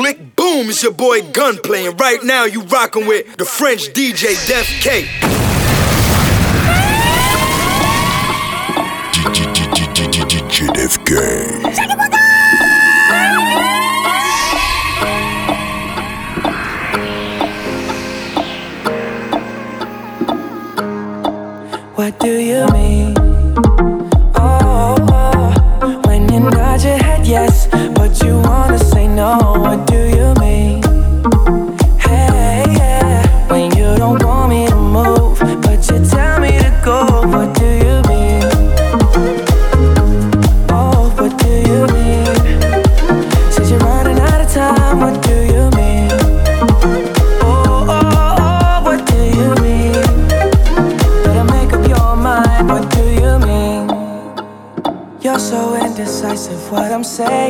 click, boom, it's your boy Gun playing. Right now, you rocking with the French DJ Def K. DJ.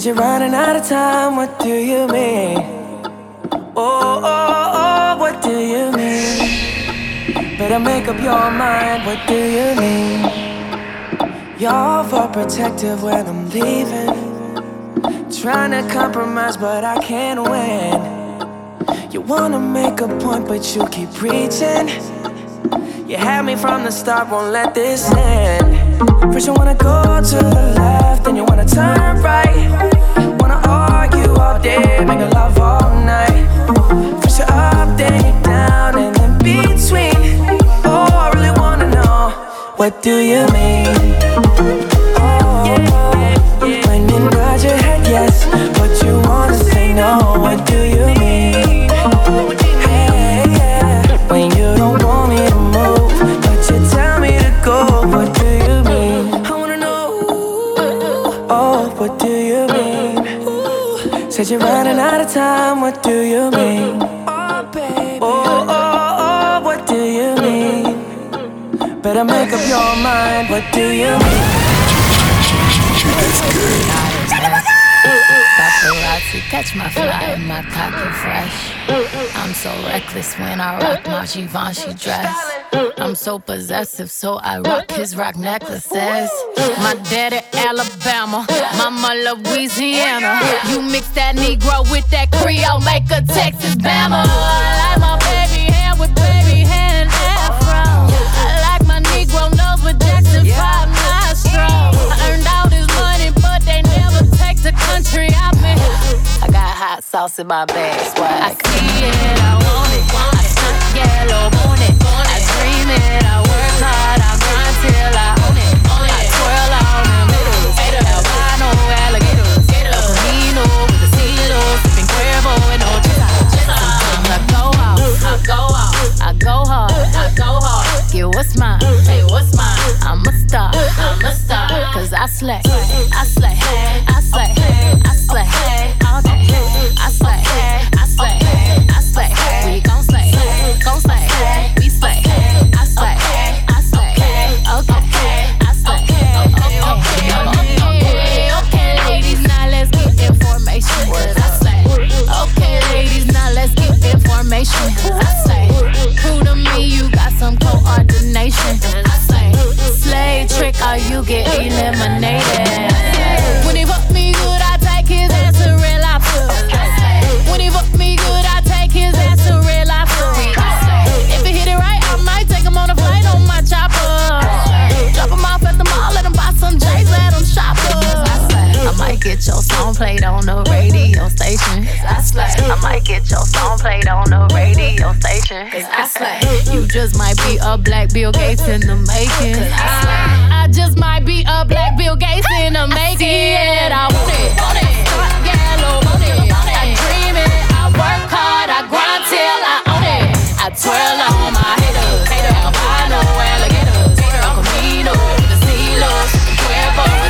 Said you're running out of time. What do you mean? Oh, oh, oh, what do you mean? Better make up your mind. What do you mean? You're overprotective when I'm leaving. Trying to compromise, but I can't win. You wanna make a point, but you keep preaching. You had me from the start, won't let this end. First, you wanna go to the left, then you wanna turn right. Wanna argue all day, make love all night. First, you're up, then you're down, and between. Oh, I really wanna know what do you mean? Mean? Said you're running out of time. What do you mean? Oh, oh baby. Oh, oh, oh, what do you mean? Better make up your mind. What do you mean? Paparazzi, catch my fly and my cocky fresh. I'm so reckless when I rock my Givenchy dress. I'm so possessive, so I rock his rock necklaces. My daddy Alabama, mama Louisiana. You mix that Negro with that Creole, make a Texas Bama. I like my baby hair with baby hair and afro. I like my Negro nose with Jackson 5 nostrils. I earned all this money, but they never take the country out me. I got hot sauce in my bag, swag. I see it, I want it. I yellow, want it. I star. I slay, I slay, I slay, I slay. Cause I say, Prove to me you got some coordination. I slay. Slay trick or you get eliminated. get your song played on the radio station. Cause I slay. I might get your song played on the radio station. Cause I slay. You just might be a black Bill Gates in the making. Cause I, I just might be a black Bill Gates in the making. I, see it, I want it. Want it. Stop yellow, want it. I dream it. I work hard. I grind till I own it. I twirl on my haters. Hater, I know alligators. I'm Camino, the Zelo, Cuervo.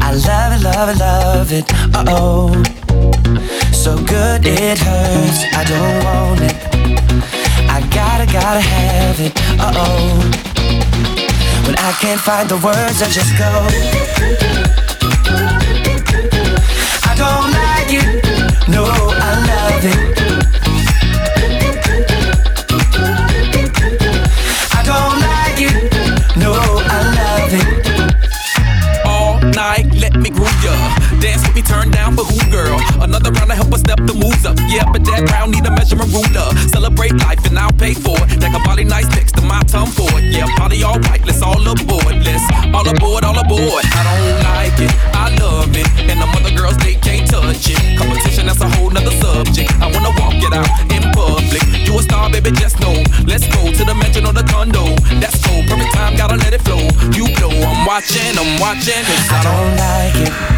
I love it, love it, love it. Uh oh. So good it hurts. I don't want it. I gotta, gotta have it. Uh oh. When I can't find the words, I just go. I don't like it. No, I love it. Night, let me groove ya. Dance with me, turn down for who, girl? Another round to help us step the moves up. Yeah, but that round need a measurement ruler. Celebrate life and I'll pay for it. That a body nice next to my tongue for it. Yeah, party all right, let's all aboard. Let's all aboard, all aboard. I don't like it, I love it. And the other girls, they can't touch it. Competition, that's a whole nother subject. I wanna walk it out in public. You a star, baby, just know. Let's go to the mansion or the condo. That's cool, perfect time, gotta let it flow. You know I'm watching, I'm watching. Cause I don't like it.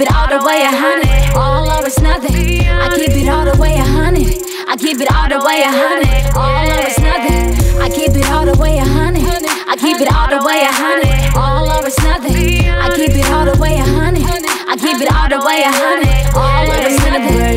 Keep it all the way a hundred. All or it's nothing. I keep it all the way a hundred. I keep it all the way a hundred. All or it's nothing. I keep it all the way a hundred. I keep it all the way a hundred. All or it's nothing. I keep it all the way a hundred. I keep it all the way a hundred. All or it's nothing.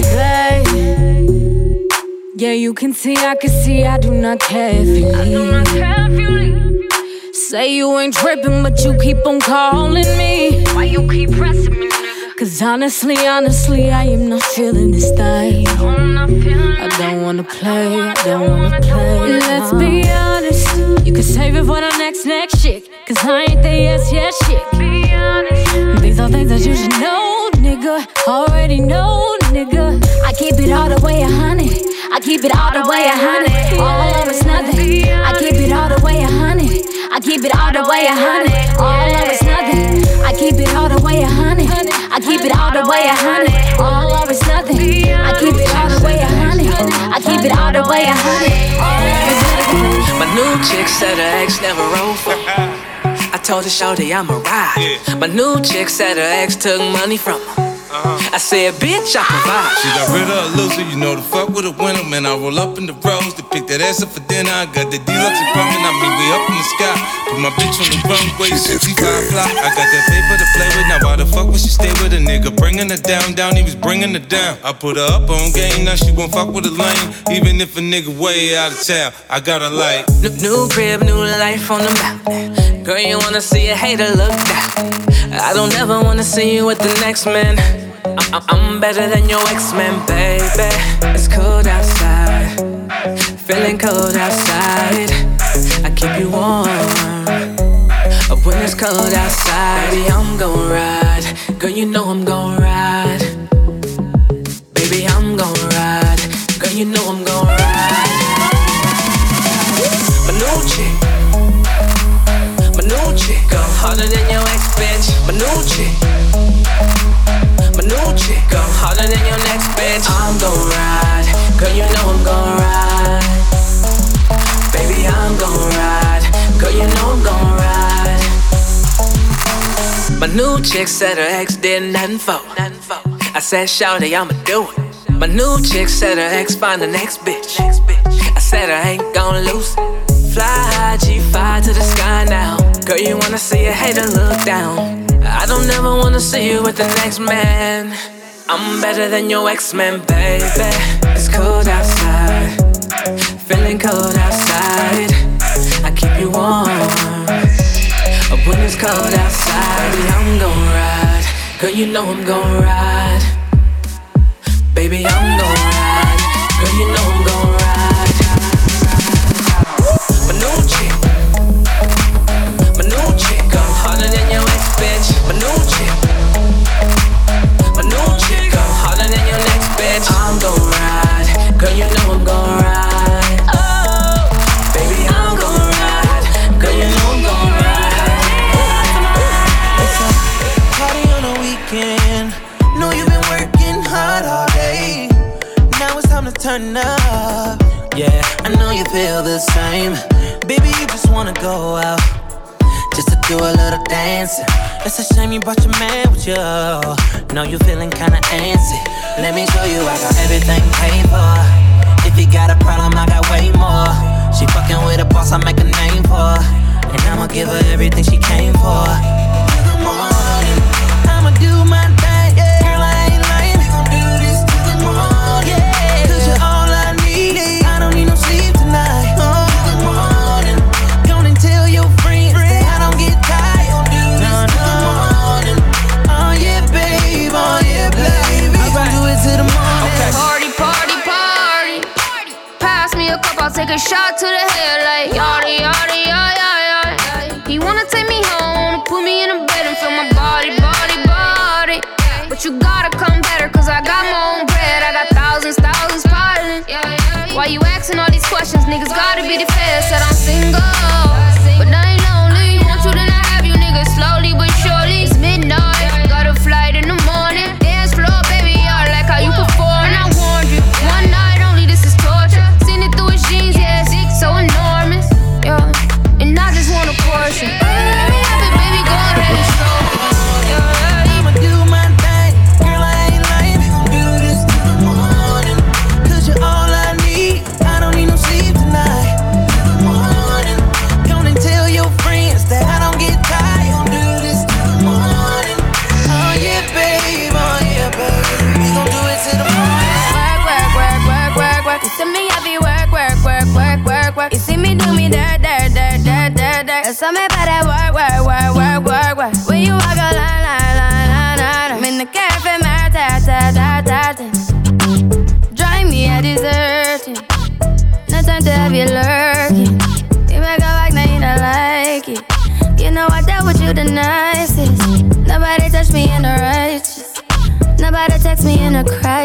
Yeah, you can see, I can see, I do not care if you leave. Say you ain't tripping, but you keep on calling me. Why you keep pressing me? Cause honestly, honestly, I am not feeling this thing. I don't wanna play, I don't wanna play. Let's uh-huh. be honest, you can save it for the next, next shit. Cause I ain't the yes, yes shit. Be honest, these are things that you should know, nigga. Already know, nigga. I keep it all the way a hundred. I keep it all the way a hundred. All or it's nothing. I keep it all the way a hundred. I keep it all the way a hundred. All or it's nothing. I keep it all the way a hundred. I keep it all the way a hundred. All or it's nothing. I keep it all the way a hundred. I keep it all the way a hundred. My new chick said her ex never. I told her, Shorty, I'm a ride. My new chick said her ex took money from her. Uh-huh. I said, bitch, I provide. She got rid of a loser, you know the fuck with a winner. Man, I roll up in the rose to pick that ass up for dinner. I got the deluxe apartment, I mean, we up in the sky. Put my bitch on the runway, so she fly fly. I got that paper to play with, now why the fuck would she stay with a nigga? Bringing her down, down, he was bringing her down. I put her up on game, now she won't fuck with a lane. Even if a nigga way out of town, I got her like. New, new crib, new life on the mountain. Girl, you wanna see a hater look down. I don't ever wanna see you with the next man. I- I- I'm better than your ex-man, baby. It's cold outside, feeling cold outside. I keep you warm. When it's cold outside, baby, I'm gon' ride. Girl, you know I'm gon' ride. Baby, I'm gon' ride. Girl, you know I'm gon' harder than your ex bitch. My new chick, my new chick go harder than your next bitch. I'm gon' ride, girl, you know I'm gon' ride. Baby, I'm gon' ride, girl, you know I'm gon' ride. My new chick said her ex did nothing for. I said, Shawty, I'ma do it. My new chick said her ex find the next bitch. I said I ain't gon' lose. Fly high, G5 to the sky now. Girl, you wanna see a hater look down. I don't ever wanna see you with the next man. I'm better than your ex-man, baby. It's cold outside, feeling cold outside. I keep you warm when it's cold outside. Baby, I'm gon' ride. Girl, you know I'm gon' ride. Baby, I'm gon' ride. The same. Baby, you just wanna go out. Just to do a little dancing. It's a shame you brought your man with you. Know you feeling kinda antsy. Let me show you I got everything paid for. If you got a problem, I got way more. She fucking with a boss, I make a name for. And I'ma give her everything she came for.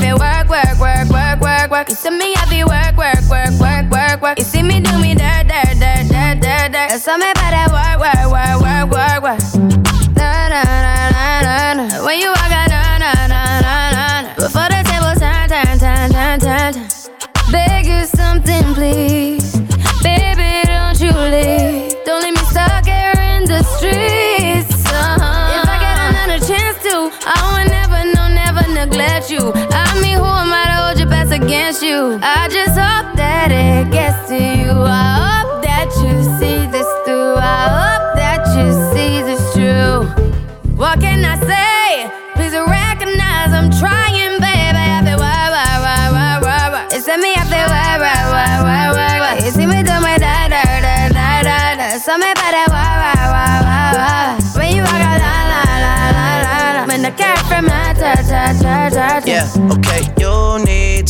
for work, work, work, work, work, work. You see me, I be work, work, work, work, work, work. You see me do me dirt, dirt, dirt, dirt, dirt, dirt. There's something about that work, work, work, work, work, work. Na na na na na na. When you walk out, na na na na na na. Before the table turn, turn, turn, turn, turn, turn. Beg you something, please. Against you? I just hope that it gets to you. I hope that you see this through. I hope that you see this true. What can I say? Please recognize I'm trying, baby. I feel why, why, why, why, why, why. It's me, I feel why, why, why, why, why, why. You see me do my da, da, da, da, da, da. Something about that why, why, why, why, why. When you walk out, la, la, la, la, la, la. When the cat from my ta, ta, ta, ta. Yeah, okay.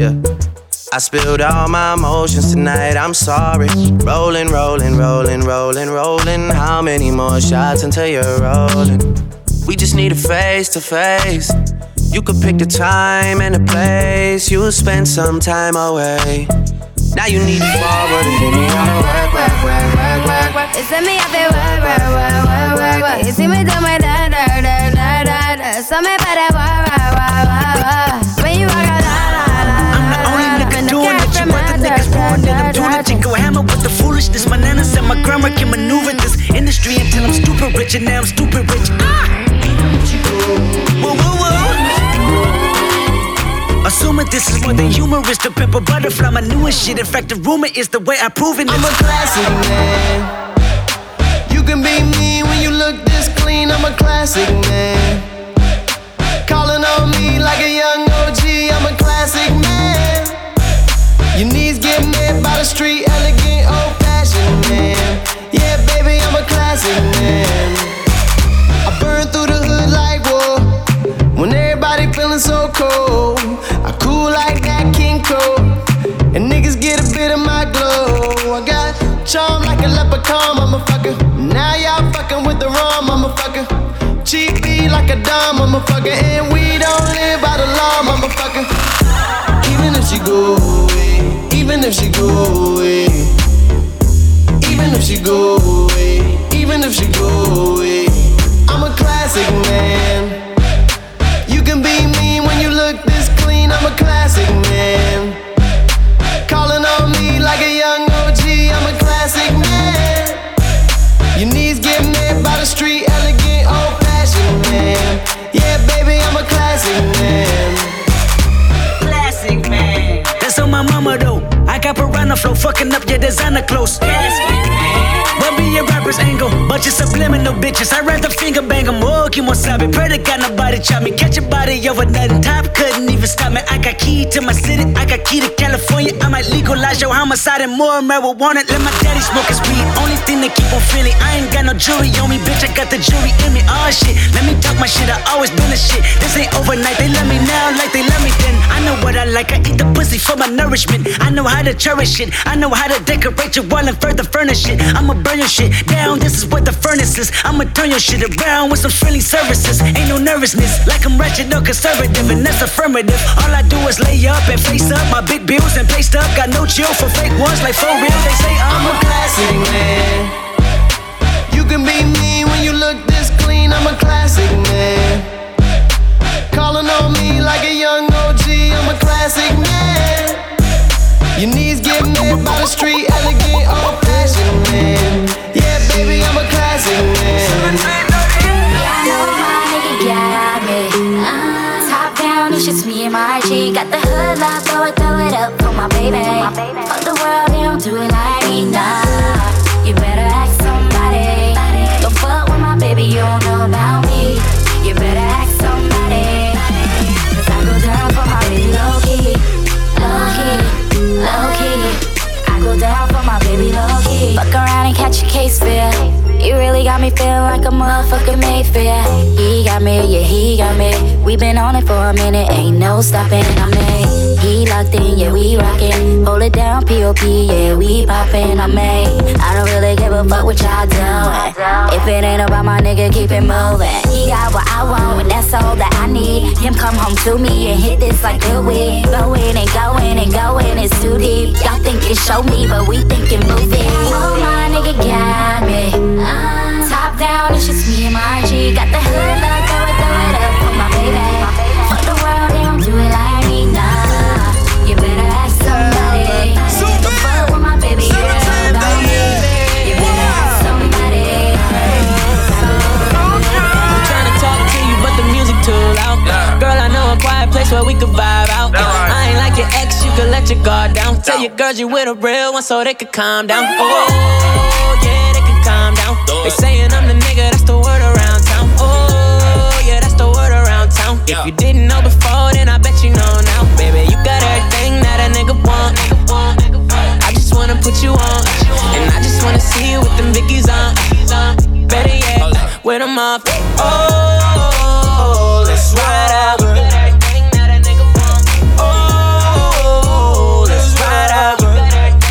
yeah. I spilled all my emotions tonight, I'm sorry. Rolling, rolling, rolling, rolling, rolling. How many more shots until you're rolling? We just need a face to face. You could pick the time and the place. You'll spend some time away. Now you need to forward and hit me on work, work, work, work, work, work. Send me out there, work, work, work, work, work, work. You see me do my da da da da da da. So me work, work, work, work. Born that I'm doing it. Go hammer with the foolishness. My nana said my grandma can maneuver this industry until I'm stupid rich, and now I'm stupid rich. Ah! Whoa, whoa, whoa. Assuming this is more than humorous, the pimple butterfly, my newest shit. In fact, the rumor is the way I prove it. I'm a classic man. You can be me when you look this clean. I'm a classic man. Calling on me like a young OG. I'm a street, elegant, old fashioned man. Yeah, baby, I'm a classic man. I burn through the hood like war. When everybody feeling so cold, I cool like that King Cole. And niggas get a bit of my glow. I got charm like a leprechaun, motherfucker. Now y'all fucking with the wrong motherfucker. Cheap beat like a dime, motherfucker. And we don't live by the law, motherfucker. Even if she go away, even if she go away, even if she go away, even if she go away, I'm a classic man. You can be me when you look this clean, I'm a classic man. Calling on me like a young OG, I'm a classic man. Piranha flow, fucking up your designer clothes. Your rapper's angle? Bunch of subliminal bitches. I'd rather finger bang them. Oh, keep on sobbing. Pray to God nobody chop me. Catch a body over nothing. Top couldn't even stop me. I got key to my city. I got key to California. I might legalize your homicide and more marijuana. Let my daddy smoke his weed. Only thing that keep on feeling. I ain't got no jewelry on me, bitch. I got the jewelry in me. Oh shit. Let me talk my shit. I always been a shit. This ain't overnight. They love me now like they love me then. I know what I like. I eat the pussy for my nourishment. I know how to cherish it. I know how to decorate your wall and further furnish it. I'ma burn your shit down. This is what the furnace is. I'ma turn your shit around with some friendly services. Ain't no nervousness. Like I'm wretched or conservative, and that's affirmative. All I do is lay up and face up my big bills and paste up. Got no chill for fake ones like for real. They say I'm, a classic man. You can be me when you look this clean. I'm a classic man. Calling on me like a young OG. I'm a classic man. Your knees get met by the street, elegant, old Yeah, baby, I'm a classic man. I know my nigga got me. Top down, it's just me and my G. Got the hood locked, throw it, throw it up for my baby. Fuck the world, they don't do it like me, nah. Catch a case feel. You really got me feeling like a motherfucking Mayfair. He got me, yeah, he got me. We been on it for a minute, ain't no stopping. I'm in. He locked in, yeah, we rockin'. Hold it down, POP, yeah, we poppin'. I'm in. I don't really give a fuck what y'all doing. If it ain't about my nigga, keep it moving. He got what I want, and that's all that I need. Him come home to me and hit this like good weed. Going and going and going, it's too deep. Y'all think it show me, but we thinking movie. Oh, my nigga got me. Top down, it's just me and my G. Got the hood locked, Girl, I know a quiet place where we could vibe out. I ain't like your ex, you can let your guard down. Tell your girls you with a real one so they can calm down. Oh, yeah, they can calm down. They saying I'm the nigga, that's the word around town. Oh, yeah, that's the word around town. If you didn't know before, then I bet you know now. Baby, you got everything that a nigga want. I just wanna put you on. And I just wanna see you with them Vickies on. Better yet, with them off. Oh, let's ride out. Oh, out.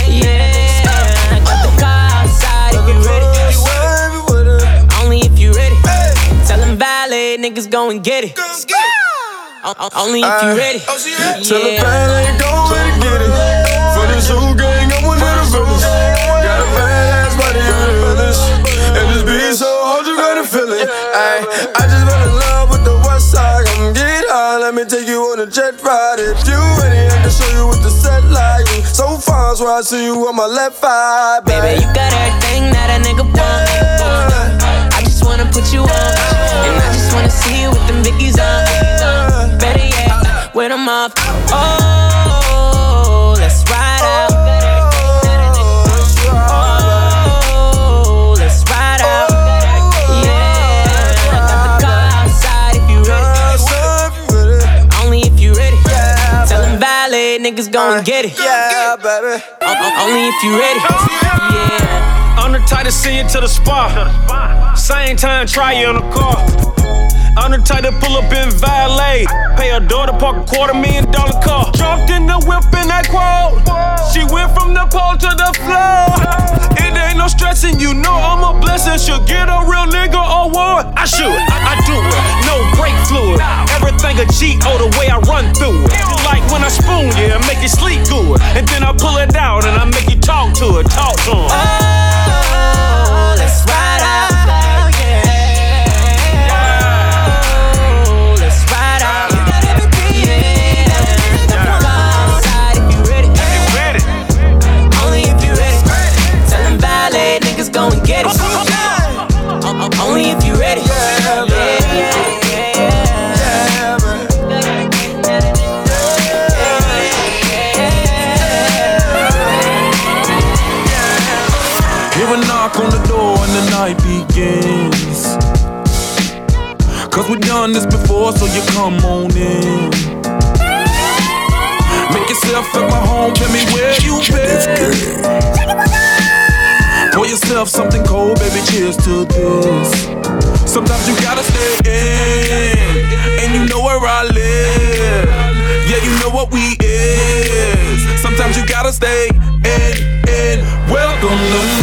Yeah, I got the car outside if you ready. Only if you ready. Tell them valet niggas go and get it. O- Only if you ready. Oh, Tell the valet go and get it. For this whole gang, I'm one of the villains. Got a badass body on the village. And this beat so hard, you gotta feel it. Ay, I just fell let me take you on a jet ride. If you ready, I can show you what the set like. So far, so I see you on my left eye. Baby, you got everything that a nigga want. I just wanna put you on. And I just wanna see you with them Vickies on. Better yet, with them off. Oh, let's ride out. Valet niggas go and uh, get it. Yeah, baby. Only if you ready. Yeah. I'm the type to see you to the spot. Same time, try you in the car. I'm the type to pull up in valet. Pay her daughter, park a quarter million dollar car. Jumped in the whip in that quote. She went from the pole to the floor. It ain't no stressing, you know I'm a blessing. She'll get a real nigga award. I should, I, I do it. No brake fluid. Everything a G-O the way I run through it. Like when I spoon yeah, and make you sleep good. And then I pull it out and I make you talk to it, talk to him. Oh, let's ride O- o- if you ready. Yeah, yeah, Hear a knock on the door and the night begins. Cause we done this before, so you come on in. Make yourself at my home, tell me where you been. Pour yourself something cold, baby, cheers to this. Sometimes you gotta stay in, and you know where I live. Yeah, you know what we is. Sometimes you gotta stay in, in. Welcome to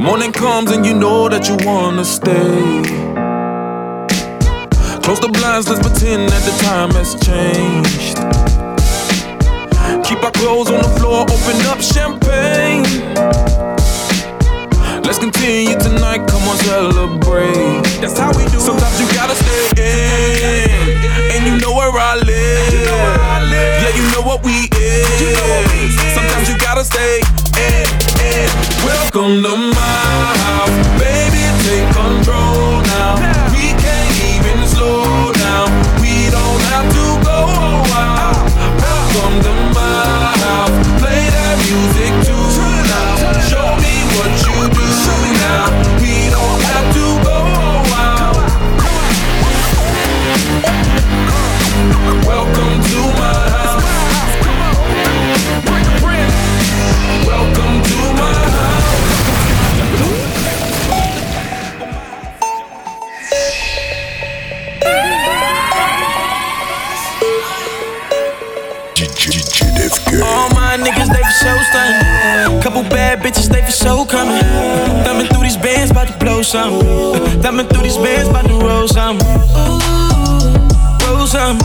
Morning comes and you know that you wanna stay. Close the blinds, let's pretend that the time has changed. Keep our clothes on the floor, open up champagne. Let's continue tonight, come on, celebrate. That's how we do Sometimes you gotta stay in, and you know where I live. Yeah, you know what we is. Sometimes you gotta stay about to blow some. Thumbing through these bands, about to roll some. Roll some.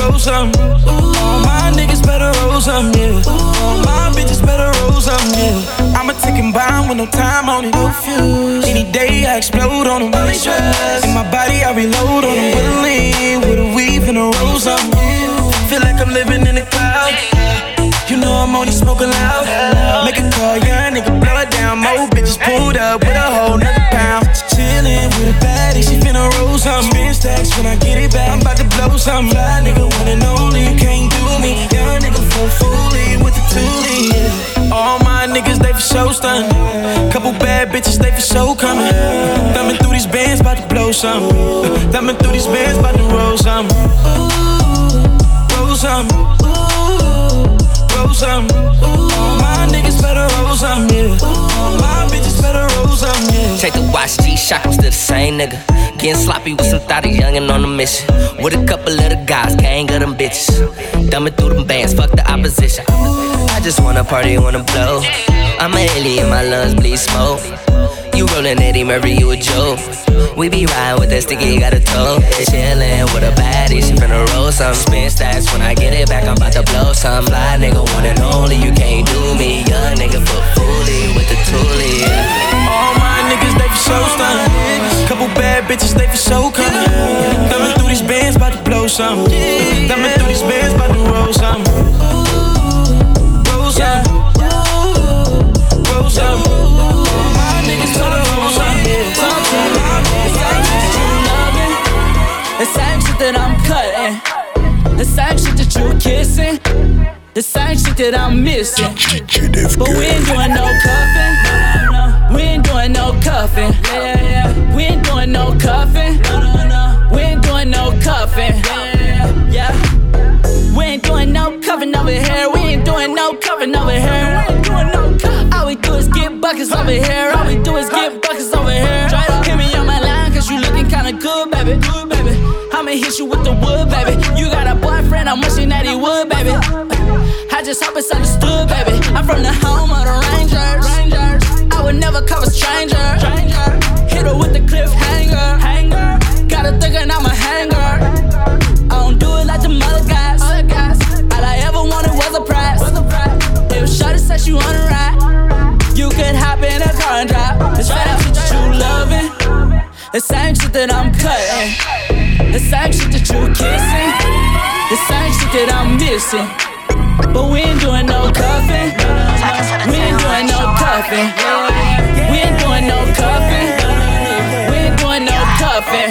roll some. All my niggas better roll some, yeah. All my bitches better roll some, yeah. I'ma take him bound with no time on it. Any day I explode on him, In my body I reload on him, willingly with a weave and a rose on Feel like I'm living in the cloud. You know I'm only smoking loud. Make a young nigga, blow it down. More bitches pulled up with a whole nother pound. Chillin' with a baddie, she finna roll some. Spin stacks when I get it back. I'm about to blow some. Fly nigga, one and only, you can't do me. Young nigga, full fully with the toolie. All my niggas, they for show stun. Couple bad bitches, they for show coming. Thumbing through these bands, about to blow some. Thumbing through these bands, about to roll some. Roll some roll some. My niggas better roll some, yeah. All my bitches better. Take the watch, G shock, I'm still the same nigga. Getting sloppy with some thotty youngin' on a mission. With a couple of the guys, gang of them bitches. Dumbing through them bands, fuck the opposition. I just wanna party, wanna blow. I'm a alien, my lungs bleed smoke. You rollin' Eddie Murphy, you a joke. We be riding with that sticky, got a toe. Chillin' with a baddie, she finna roll some. Spin stats when I get it back, I'm about to blow some. Fly nigga, one and only, you can't do me. Young nigga, foot fully with the toolie. All my niggas, they for show stun. Couple bad bitches, they for show coming. Thumbing through these bands, about to blow some. Thumbing through these bands, about to roll some. You kissing. The same shit that I'm missing. But we ain't doing no cuffing. We ain't doing no cuffing. We ain't doing no cuffing. We ain't doing no cuffing. Yeah. We ain't doing no cuffing over here. We ain't doing no cuffing over here. We ain't doing no cuffing. All we do is get buckets over here. All we do is get buckets over here. Try to hit me on my line, cause you looking kinda good, baby. Good, baby. I'ma hit you with the wood, baby. You got a I'm wishing that he would, baby. I just hope it's understood, baby. I'm from the home of the Rangers. Rangers. I would never cover stranger. stranger. Hit her with the cliffhanger. Hanger. Got her thinking I'm a hanger. I don't do it like the mother guys. All I ever wanted was a prize. If Shorty said you wanna ride, you could hop in a car and drive. It's shit that you loving. The same shit that I'm cutting. The same shit that you kissing, that I'm missing. But we ain't doing no cuffing. We ain't doing no cuffing. We ain't doing no cuffing. We ain't doing no cuffing.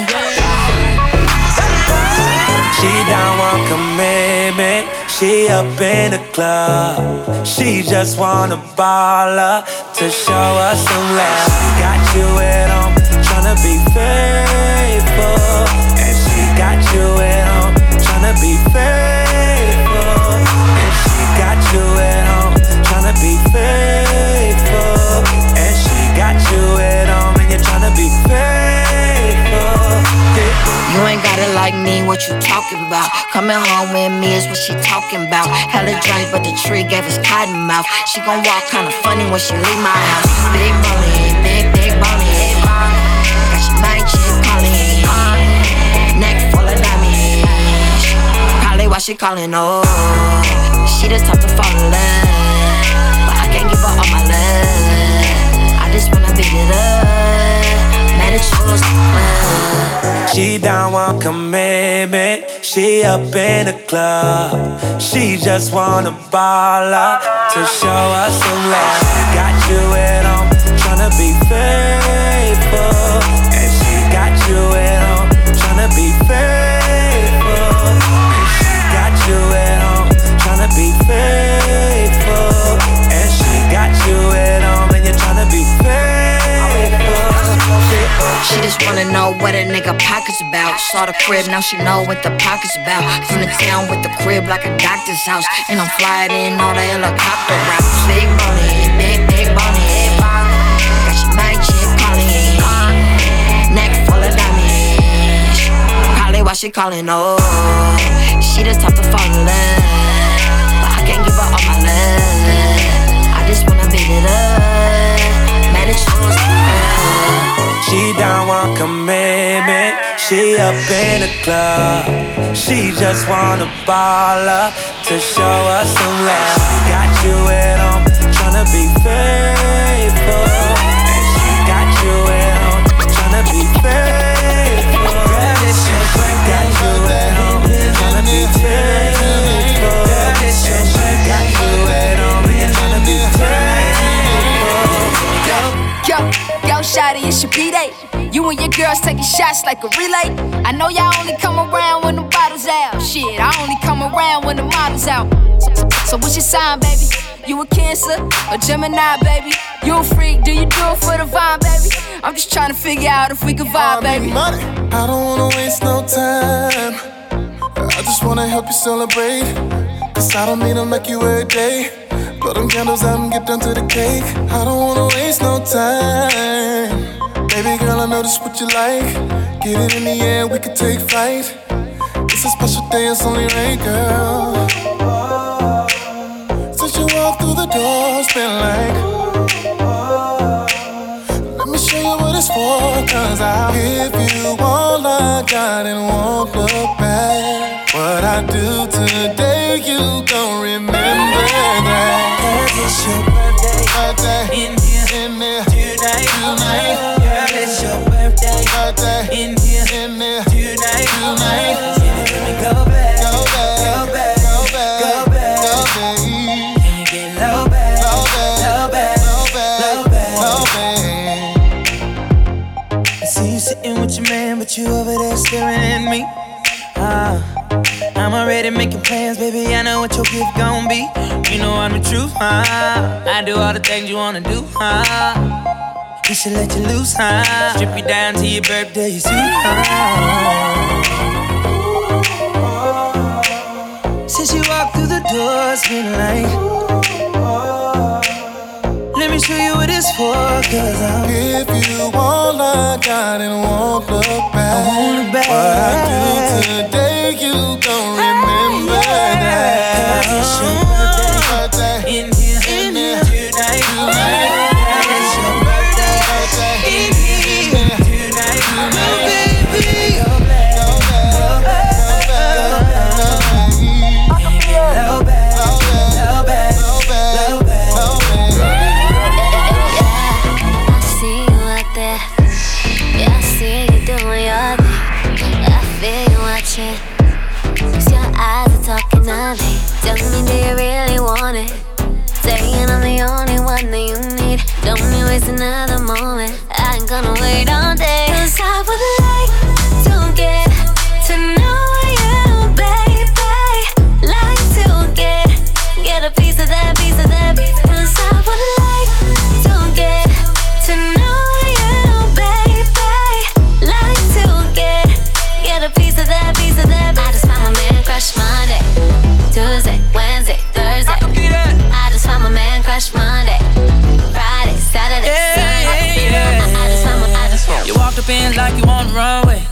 She don't want commitment. She up in the club. She just wanna ball up to show us some love. Got you at home, tryna be faithful and she got you at home, tryna be faithful. You ain't gotta like me, what you talking about? Coming home with me is what she talking about. Hella drinks, but the tree gave us cotton mouth. She gon' walk kinda funny when she leave my house. Big money, big, big money. Got your mind chick calling Neck pullin' on me. Probably why she calling, oh She the type to fall in love But I can't give her all my love I just wanna beat it up Man, it's yours She don't want commitment. She up in the club. She just wanna ball up To show us some love. Got you at home Tryna be faithful. And she got you at home Tryna be faithful. She got you at home, tryna be faithful. She just wanna know what a nigga pockets about. Saw the crib, now she know what the pockets about. From the town with the crib like a doctor's house. And I'm flying in on the helicopter route. Big money, big, big money. Got your chick calling. Uh, neck full of diamonds. Probably why she calling, oh. She the type to fall in love, but I can't give her all my love. I just wanna beat it up, man, it's yours. She don't want commitment. She up in the club. She just wanna ball up to show us some love. Got you at home, tryna be faithful. And she got you at home, tryna be faithful. Yo, shawty, it's your B-Day. You and your girls taking shots like a relay. I know y'all only come around when the bottles out. Shit, I only come around when the model's out. So, so, so what's your sign, baby? You a Cancer or Gemini, baby? You a freak? Do you do it for the vibe, baby? I'm just trying to figure out if we can vibe, baby. Money. I don't wanna waste no time. I just wanna help you celebrate. Cause I don't mean to make you every day. Blow them candles out and get down to the cake. I don't wanna waste no time. Baby girl, I this what you like. Get it in the air, we can take flight. It's a special day, it's only right, girl. Since you walked through the door, it's been like. Let me show you what it's for, cause I'll give you all I got and won't look back. What I do today, you don't remember that. Already making plans, baby. I know what your gift gon' be. You know I'm the truth, huh? I do all the things you wanna do, huh? We should let you loose, huh? Strip you down to your birthday suit, huh? Since you walked through the door, it's been like. Let me show you what it's for, cause I'm Give you all I got and won't look back. I won't look back. What I do today, you don't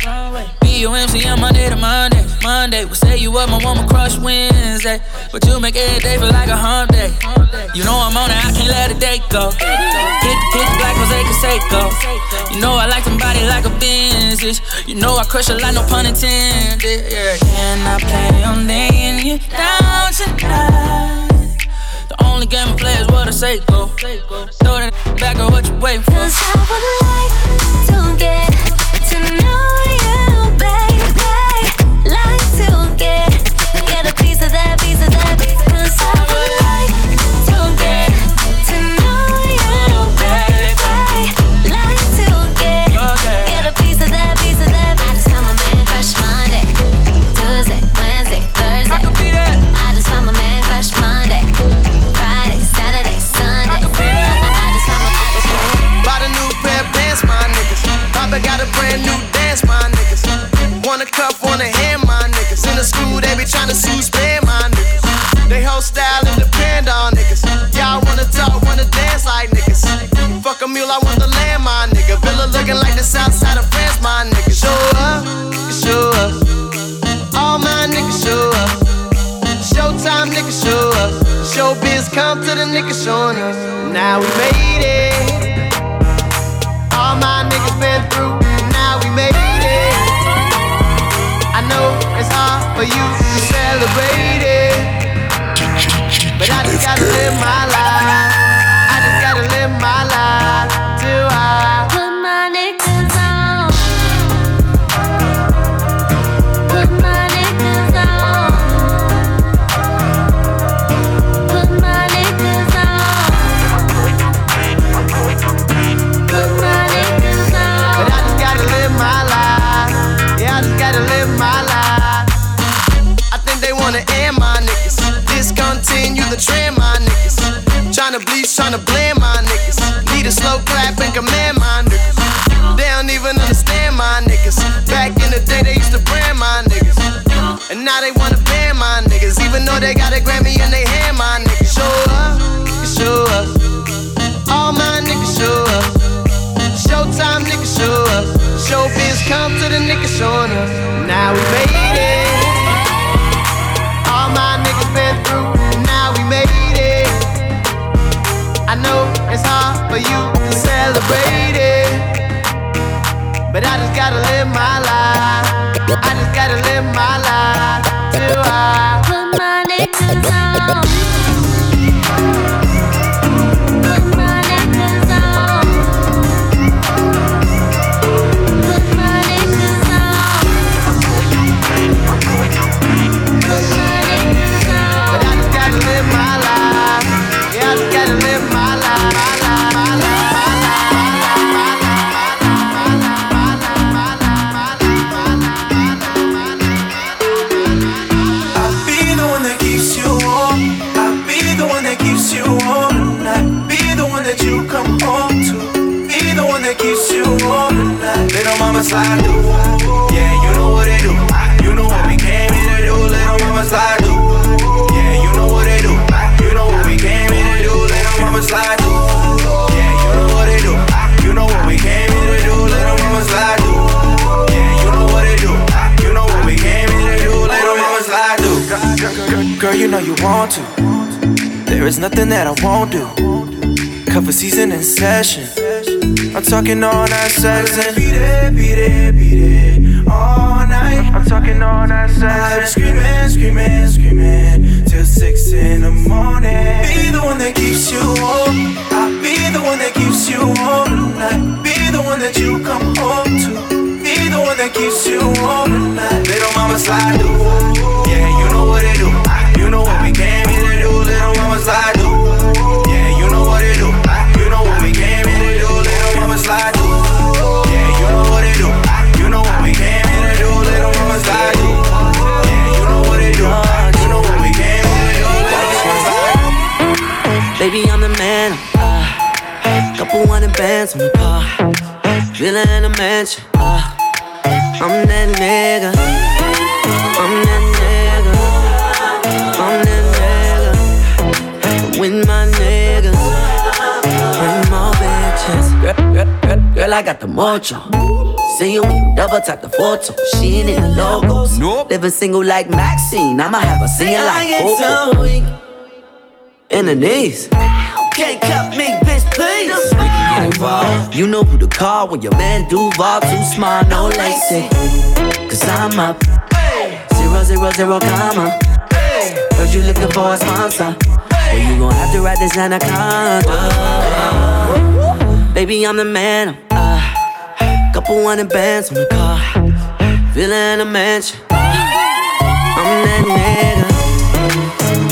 runway. B-O-M-C on Monday to Monday. Monday, we say you up my woman crush Wednesday. But you make every day feel like a hump day. You know I'm on it, I can't let a day go. Hit the pitch black Jose Canseco. You know I like somebody like a Benzish. You know I crush a lot, no pun intended. Can I play on laying you down tonight? The only game I play is what I say go. Throw that back or what you waiting for. Cause I would like to get to know you, sue spam, my niggas. They whole style and depend on niggas. Y'all wanna talk, wanna dance like niggas. Fuck a mule, I want the land, my nigga. Villa looking like the south side of France, my nigga. Show up, show up. All my niggas show up. Showtime, nigga, show up. Showbiz come to the niggas showing niggas through. Now we made it. Now they wanna ban my niggas. Even though they got a Grammy in their hand, my niggas. Show up, show up. All my niggas show up. Showtime niggas show up. Showbiz come to the niggas showing up. Now we made it. All my niggas been through. Now we made it. I know it's hard for you to celebrate it. But I just gotta live my life. I just gotta live my my want to. There is nothing that I won't do. Cover season in session. I'm talking all night sex and be there, be there, be there all night. I'm talking all night sex. Screaming, screaming, screaming till six in the morning. Be the one that keeps you warm. I'll be the one that keeps you warm tonight. Be the one that you come home to. Be the one that keeps you warm tonight. Little mama slide through. Yeah, you know what they do. Villa in a mansion. Uh, I'm that nigga. I'm that nigga. I'm that nigga. With my niggas. Bring more bitches. Girl, girl, girl, girl, I got the mojo. See you double tap the photo. She ain't in the logos. Nope. Living single like Maxine. I'ma have her singing like Coco. In the knees. Can't cut me, bitch, please. We You know who to call when your man Duval too smart, no lacy. Cause I'm up. Zero, zero, zero, comma. Heard you looking for a sponsor. Well, you gon' have to write this anaconda. Baby, I'm the man. Uh, couple hundred bands on the car. In a mansion. I'm that nigga.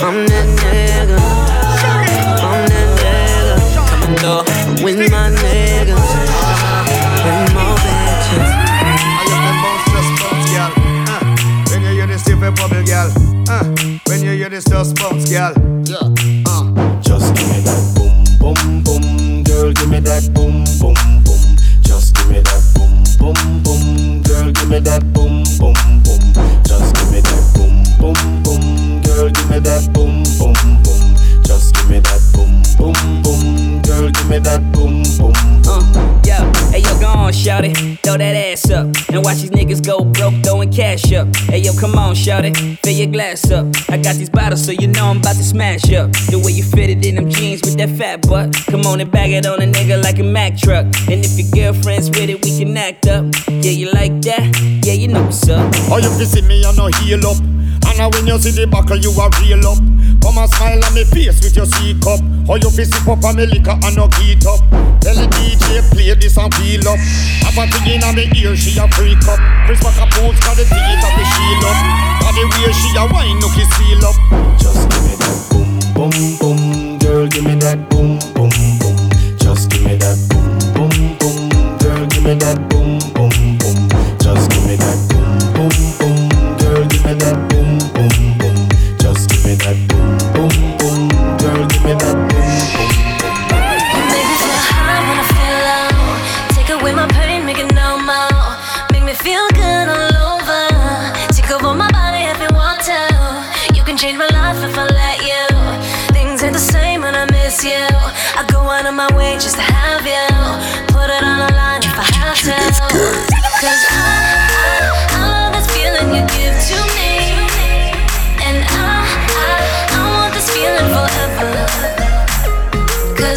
I'm that nigga. Coming through with my niggas. Bring more bitches. When you hear this different bubble, girl. Uh, when you hear this just bounce, girl. Yeah. Uh. Just give me that boom, boom, boom, girl. Give me that boom, boom, boom. Just give me that boom, boom, boom, girl. Give me that boom, boom, boom. On, shout it, throw that ass up, and watch these niggas go broke throwing cash up. Hey yo, come on, shout it, fill your glass up. I got these bottles, so you know I'm about to smash up. The way you fit it in them jeans with that fat butt, come on and bag it on a nigga like a Mack truck. And if your girlfriend's with it, we can act up. Yeah, you like that? Yeah, you know what's up. Oh, you fi see me, I no heal up. and now when you see the buckle, you a real up. Come and smile on me face with your C cup. How you fi sip up on me liquor and no heat up. Tell the DJ play this and feel up. Have a thing in me ear, she a freak up. Chris back a cause the teeth of the shield up. Cause the way she a wine, no it seal up. Just give me that boom, boom, boom. Girl, give me that boom, boom, boom. Just give me that boom, boom, boom. Girl, give me that boom,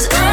Cause I,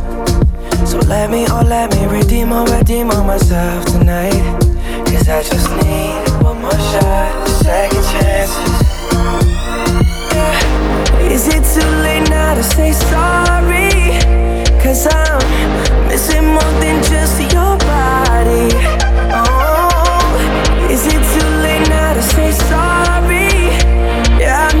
So let me, oh let me redeem or redeem on myself tonight Cause I just need one more shot, second chances yeah. Is it too late now to say sorry? Cause I'm missing more than just your body Oh, is it too late now to say sorry? Yeah, I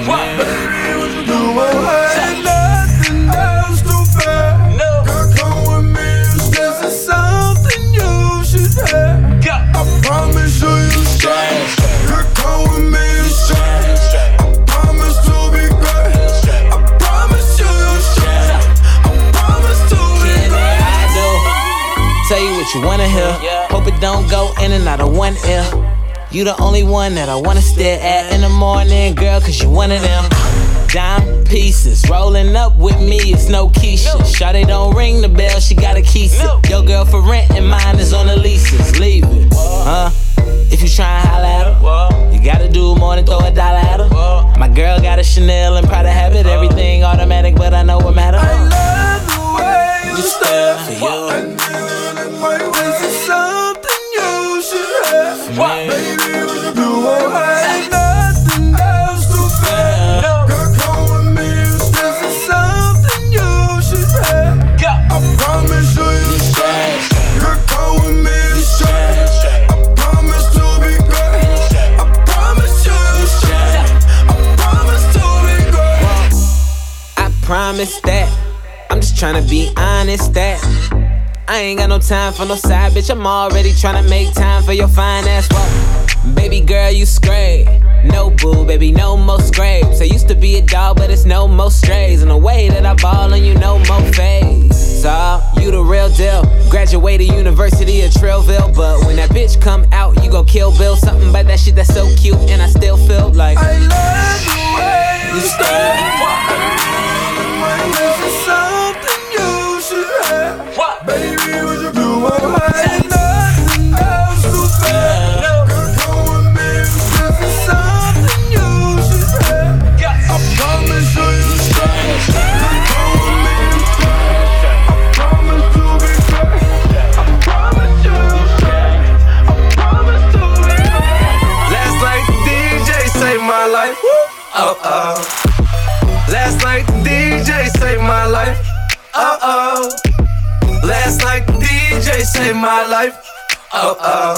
you what you do tonight. Nothing else too bad. Girl, come with me. This is something you should have. I promise you, you'll stay. Girl, come with me. I promise to be great. I promise you, you'll stay. I promise to. Can I do? Tell you what you wanna hear. Hope it don't go in and out of one ear. You the only one that I wanna stare at in the morning, girl, cause you one of them. Dime pieces, rolling up with me, it's no Keisha. Shawty don't ring the bell, she got a key. Your girl for rent and mine is on the leases. Leave it, huh? If you try and holla at her, you gotta do more than throw a dollar at her. My girl got a Chanel and Prada habit, everything automatic, but I know what matter. You stare for you. This is something you should have. Baby, what you doing? Ain't nothing else to fear. Girl, come with me. Is something you should. I promise you you straight. Girl, come with me. You straight. I promise to be great. I promise you you straight. I promise to be great. I promise that. I'm just tryna be honest that I ain't got no time for no side bitch. I'm already tryna make time for your fine ass walk. Baby girl, you scrape. No boo, baby, no more scrapes. I used to be a dog, but it's no more strays. And the way that I ball on you, no more phase. saw you the real deal. Graduated University of Trillville, but when that bitch come out, you gon' kill Bill. Something about that shit that's so cute, and I still feel like I love the way you stay. Saved my life. Uh oh. Last night the DJ saved my life. Uh oh.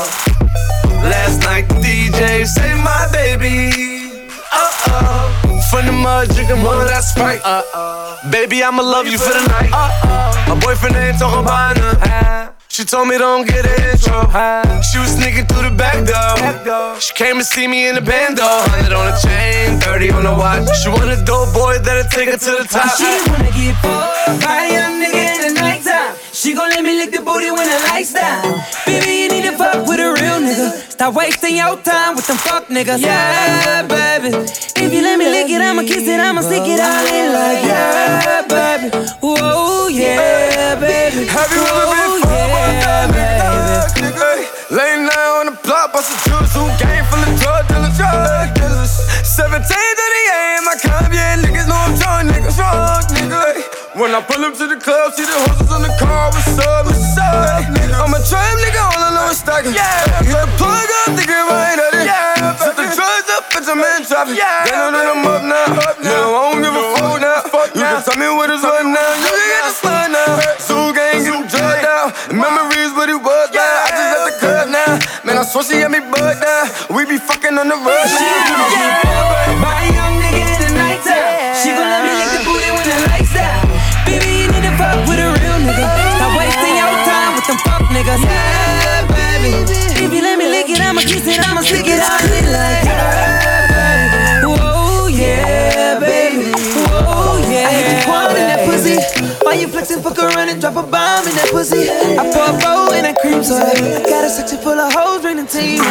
Last night the DJ saved my baby. Uh oh. From the mud drinking more of that Sprite. Uh oh. Baby, I'ma love you for the night. Uh oh. My boyfriend ain't talking about none. She told me don't get an intro. She was sneaking through the back door. She came to see me in the bando. 100 on the chain, 30 on the watch. She want a dope boy that'll take her to the top. She wanna get fucked by a young nigga in the nighttime. She gon' let me lick the booty when the lights down. Baby, you need to fuck with a real nigga. Stop wasting your time with them fuck niggas. Yeah, baby. If you let me lick it, I'ma kiss it, I'ma stick it all in like yeah, baby. Whoa, yeah, baby. Have you ever been 17 to the AM, I come, yeah, niggas know I'm drunk, niggas drunk, nigga. When I pull up to the club, see the horses on the car, what's up, what's up, nigga? I'm a trap nigga, all I know is stacking. Yeah, hit the plug up, it right at it. Yeah, set the drugs up, bitch, I'm in traffic. Yeah, they know that I'm up now. No, I don't give a fuck now. Fuck You can tell me what is what now. You can get the slide now. Zoo gang, get them drugged out. Memories, what it was now. I just left the club now. Man, I swear she had me bugged now. We be fucking on the road She now. Why you flexing, fuck around and drop a bomb in that pussy? I pour a bowl and I cream so I got a section full of hoes, the team.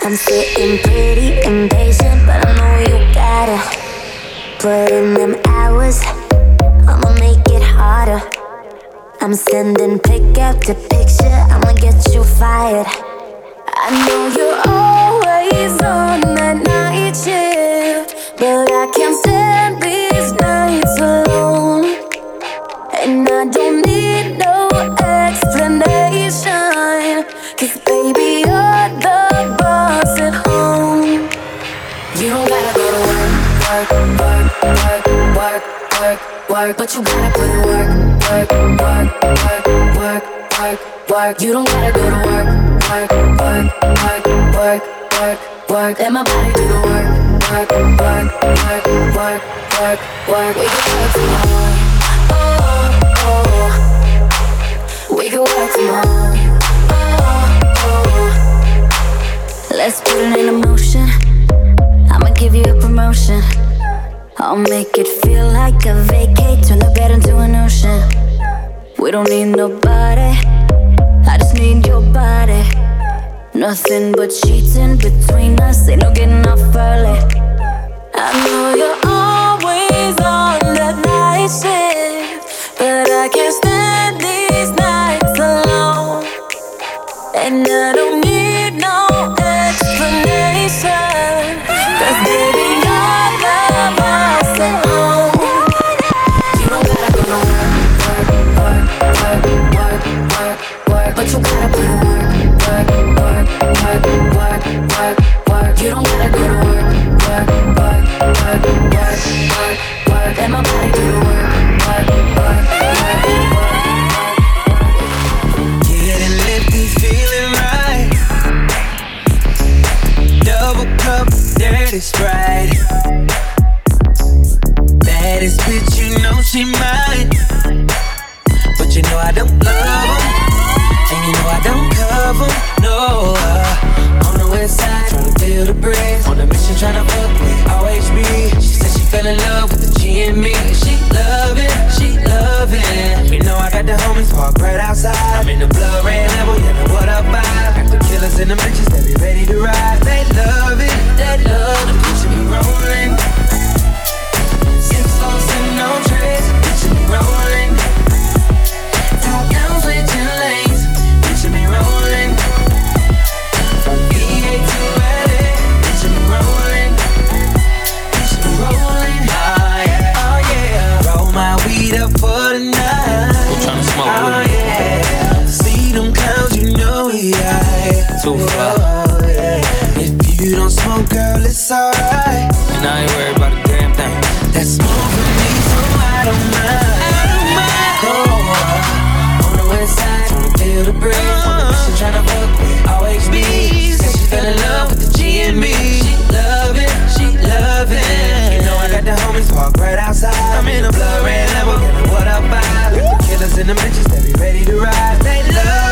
I'm sitting pretty impatient, but I know you gotta put in them hours. I'ma make it harder. I'm sending pick after picture, I'ma get you fired. I know you're always on that night shift, but I can't stand these nights alone. And I don't need no explanation. Cause baby, you're the boss at home. You don't gotta go to work, work, work, work, work, work, work. But you gotta put in work, work, work, work, work, work, work. You don't gotta go to work, work, work, work, work, work, work. Let my body do the work, work, work, work, work, work, work. We can work tomorrow. Oh, oh. We can work tomorrow. Oh, oh. Let's put it in motion. I'ma give you a promotion. I'll make it feel like a vacate. Turn the bed into an ocean. We don't need nobody. I just need your body. Nothing but sheets in between us. Ain't no getting off early. I know you're always on that night shift, but I can't stand these nights alone. And I don't Let my body work, work, work, work, work. You know she mine. But you know I don't love 'em, And you know I don't cover 'em, no. uh. Trying to feel the breeze. On a mission, trying to fuck with OHB. She said she fell in love with the G and me. She love it, she love it. You know I got the homies parked right outside. I'm in the blood red level, yeah, know what up vibe. Got the killers in the bitches, they be ready to ride. They love it, they love the picture me rolling. Six folks and no trace, picture me rolling. too far. If you don't smoke, girl, it's alright. And I ain't worried about a damn thing. That smoke for me, so I don't mind. I don't mind. Oh, on the west side, feel the breeze. Uh-huh. She tryna fuck with OHB. Said she fell in love with the G and me. She love it, she love it. You know I got the homies parked right outside. I'm in a blood red level, what I The Killers in the bitches, they be ready to ride. They love.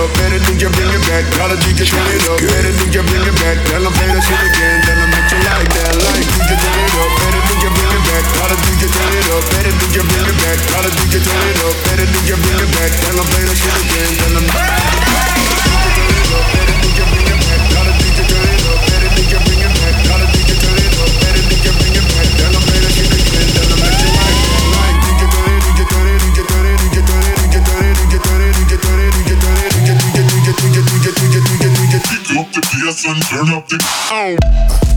Up. Better DJ bring it back. Tell the DJ turn it up. Better DJ bring it back. Tell them play that shit again. Tell them make you like that. Like DJ turn it up. Better DJ bring it back. Tell the DJ turn it up. Better DJ bring it back. Tell the DJ turn it up. Better DJ bring it back. Tell them play that shit again. Tell them. Turn up the. Oh.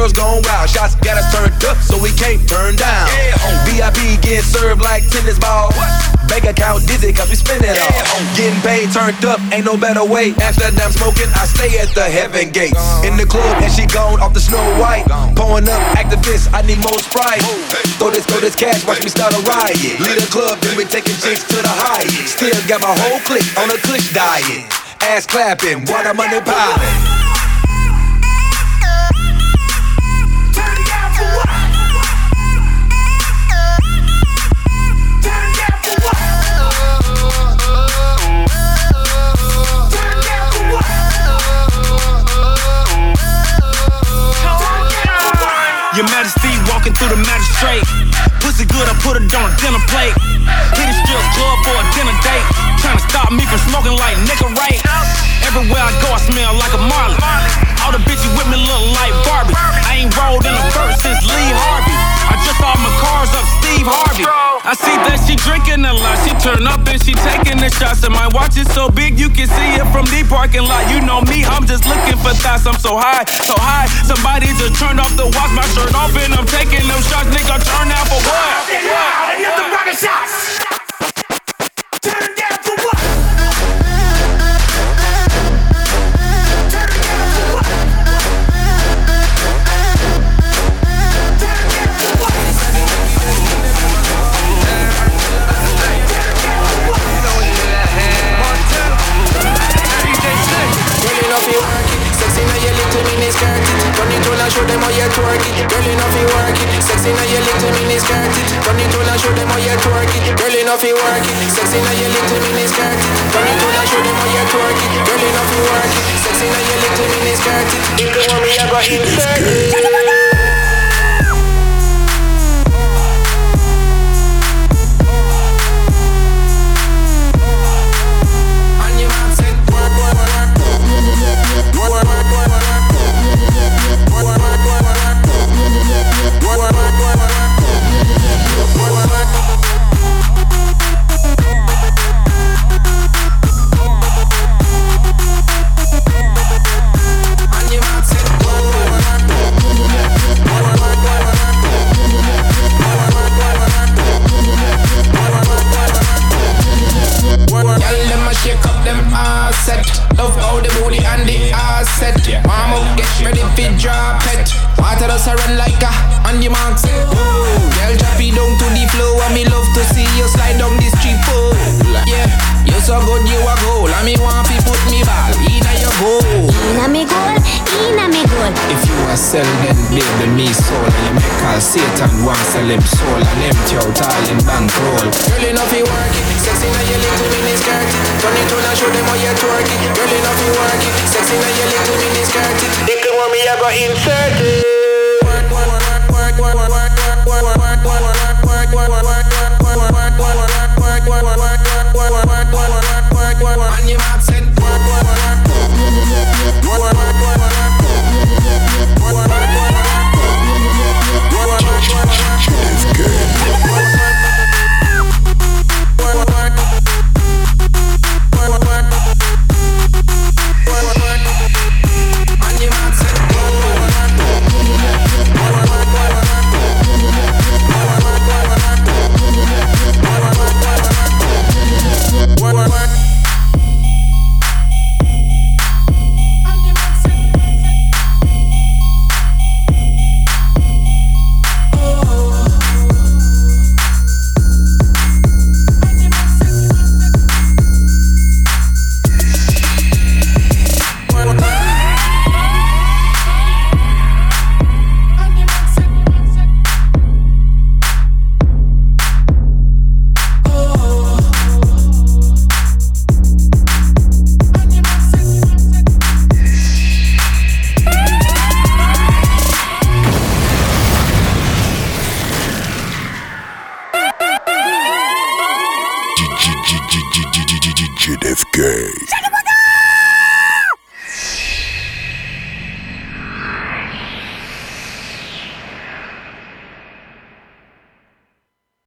Girls gone wild. Shots got us turned up, so we can't turn down. VIP getting served like tennis balls. Bank account dizzy, cause we spend it all. Getting paid, turned up, ain't no better way. Amsterdam smoking, I stay at the heaven gates. In the club, and she gone off the Snow White. Pouring up Actavis, I need more Sprite. Throw this, throw this cash, watch me start a riot. Lead a club, then we taking chicks to the highest. Still got my whole clique on a kush diet. Ass clapping, water money piling. Your Majesty walking through the magistrate. Pussy good, I put it on a dinner plate. Hit a strip club for a dinner date. Trying to stop me from smoking like nigga right. Everywhere I go, I smell like a Marley. All the bitches with me look like Barbie. I ain't rolled in a verse since Lee Harvey. Cars up Steve Harvey. I see that she drinking a lot. She turn up and she taking the shots. And my watch is so big you can see it from the parking lot. You know me, I'm just looking for thoughts. I'm so high, so high. Somebody just turned off the watch, my shirt off, and I'm taking them shots. Nigga, turn out for what? the rocket shots. Them how you twerk it. Girl, you know work it. Sexy now your little mini skirt it. Turn it on and show them how you twerk it. Girl, you know work it. Sexy now your little mini skirt it. Turn it on and show them how you twerk it. Girl, you know work it. Sexy now your little mini skirt it. If you want me, I go insert it.